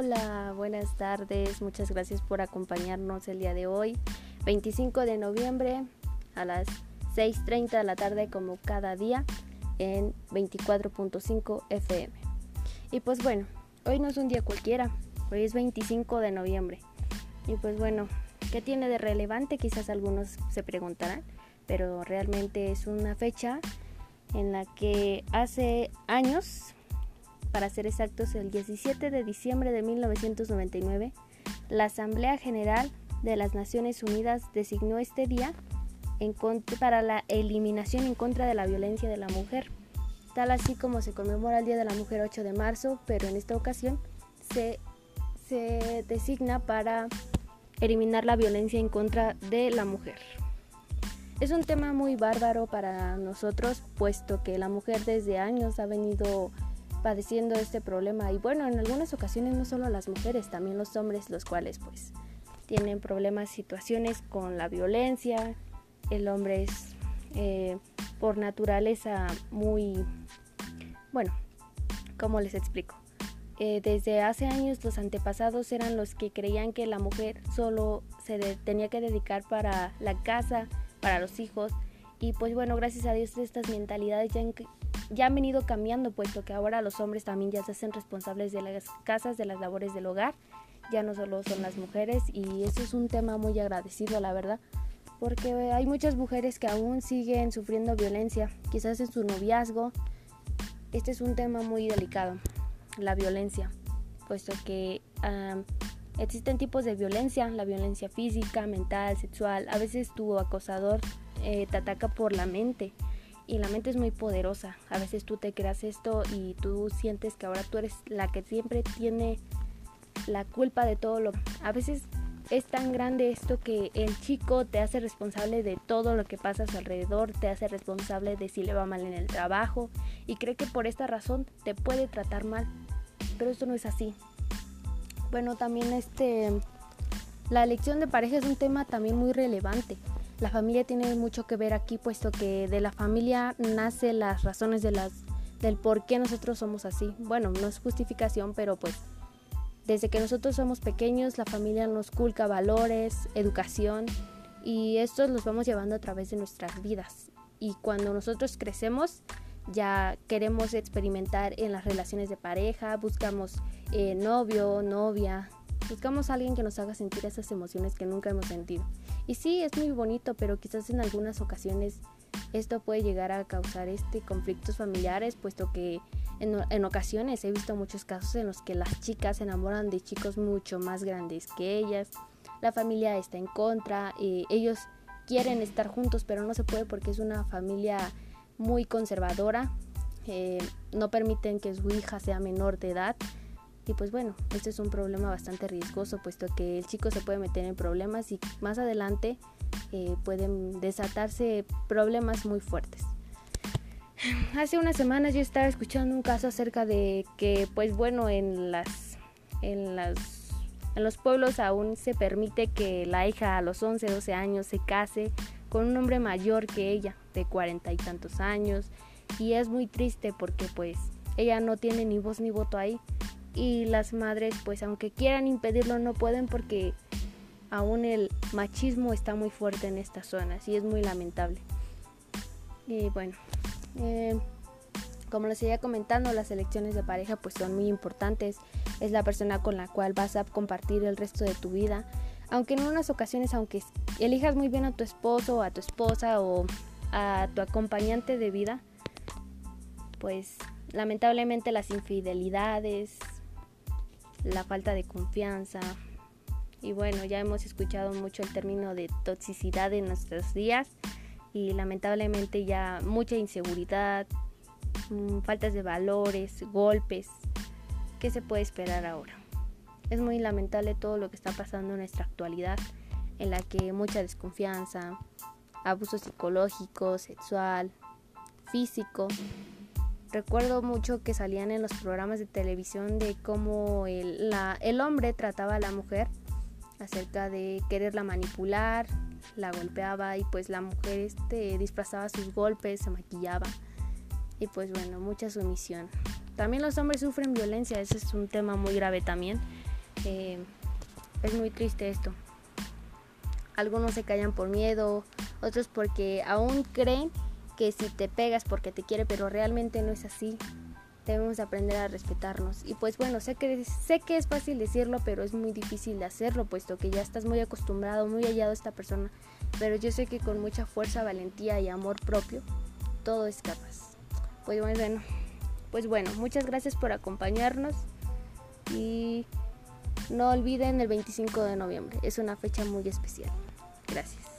Hola, buenas tardes, muchas gracias por acompañarnos el día de hoy, 25 de noviembre a las 6.30 de la tarde como cada día en 24.5 FM. Y pues bueno, hoy no es un día cualquiera, hoy es 25 de noviembre. Y pues bueno, ¿qué tiene de relevante? Quizás algunos se preguntarán, pero realmente es una fecha en la que hace años para ser exactos, el 17 de diciembre de 1999, la Asamblea General de las Naciones Unidas designó este día para la eliminación en contra de la violencia de la mujer, tal así como se conmemora el Día de la Mujer 8 de marzo, pero en esta ocasión se, se designa para eliminar la violencia en contra de la mujer. Es un tema muy bárbaro para nosotros, puesto que la mujer desde años ha venido padeciendo este problema. Y bueno, en algunas ocasiones no solo las mujeres, también los hombres, los cuales pues tienen problemas, situaciones con la violencia, el hombre es eh, por naturaleza muy, bueno, ¿cómo les explico? Eh, desde hace años los antepasados eran los que creían que la mujer solo se tenía que dedicar para la casa, para los hijos, y pues bueno, gracias a Dios estas mentalidades ya, ya han venido cambiando, puesto que ahora los hombres también ya se hacen responsables de las casas, de las labores del hogar, ya no solo son las mujeres y eso es un tema muy agradecido, la verdad, porque hay muchas mujeres que aún siguen sufriendo violencia, quizás en su noviazgo. Este es un tema muy delicado, la violencia, puesto que existen tipos de violencia, la violencia física, mental, sexual, a veces tu acosador eh, te ataca por la mente y la mente es muy poderosa. A veces tú te creas esto y tú sientes que ahora tú eres la que siempre tiene la culpa de todo lo. A veces es tan grande esto que el chico te hace responsable de todo lo que pasa a su alrededor, te hace responsable de si le va mal en el trabajo y cree que por esta razón te puede tratar mal. Pero esto no es así. Bueno, también este la elección de pareja es un tema también muy relevante. La familia tiene mucho que ver aquí, puesto que de la familia nace las razones de las, del por qué nosotros somos así. Bueno, no es justificación, pero pues desde que nosotros somos pequeños, la familia nos culca valores, educación, y estos los vamos llevando a través de nuestras vidas. Y cuando nosotros crecemos, ya queremos experimentar en las relaciones de pareja, buscamos eh, novio, novia, buscamos a alguien que nos haga sentir esas emociones que nunca hemos sentido. Y sí, es muy bonito, pero quizás en algunas ocasiones esto puede llegar a causar este conflictos familiares, puesto que en, ocasiones he visto muchos casos en los que las chicas se enamoran de chicos mucho más grandes que ellas, la familia está en contra, y ellos quieren estar juntos, pero no se puede porque es una familia muy conservadora, eh, no permiten que su hija sea menor de edad y pues bueno, este es un problema bastante riesgoso, puesto que el chico se puede meter en problemas y más adelante eh, pueden desatarse problemas muy fuertes. Hace unas semanas yo estaba escuchando un caso acerca de que, pues bueno, en las, en las, en los pueblos aún se permite que la hija a los 11, 12 años se case con un hombre mayor que ella, de cuarenta y tantos años, y es muy triste porque pues ella no tiene ni voz ni voto ahí y las madres pues aunque quieran impedirlo no pueden porque aún el machismo está muy fuerte en estas zonas y es muy lamentable. Y bueno, eh, como les seguía comentando, las elecciones de pareja pues son muy importantes. Es la persona con la cual vas a compartir el resto de tu vida. Aunque en unas ocasiones, aunque elijas muy bien a tu esposo, a tu esposa o a tu acompañante de vida, pues lamentablemente las infidelidades, la falta de confianza. Y bueno, ya hemos escuchado mucho el término de toxicidad en nuestros días y lamentablemente ya mucha inseguridad, mm, faltas de valores, golpes. ¿Qué se puede esperar ahora? Es muy lamentable todo lo que está pasando en nuestra actualidad, en la que mucha desconfianza, abuso psicológico, sexual, físico, Recuerdo mucho que salían en los programas de televisión de cómo el, hombre trataba a la mujer acerca de quererla manipular, la golpeaba y pues la mujer este, disfrazaba sus golpes, se maquillaba y pues bueno, mucha sumisión. También los hombres sufren violencia, ese es un tema muy grave también. Eh, es muy triste esto. Algunos se callan por miedo, otros porque aún creen que si te pegas porque te quiere, pero realmente no es así. Debemos aprender a respetarnos. Y pues bueno, sé que, sé que es fácil decirlo, pero es muy difícil de hacerlo, puesto que ya estás muy acostumbrado, muy hallado a esta persona. Pero yo sé que con mucha fuerza, valentía y amor propio, todo es capaz. Pues bueno, pues bueno, muchas gracias por acompañarnos y no olviden el 25 de noviembre, es una fecha muy especial. Gracias.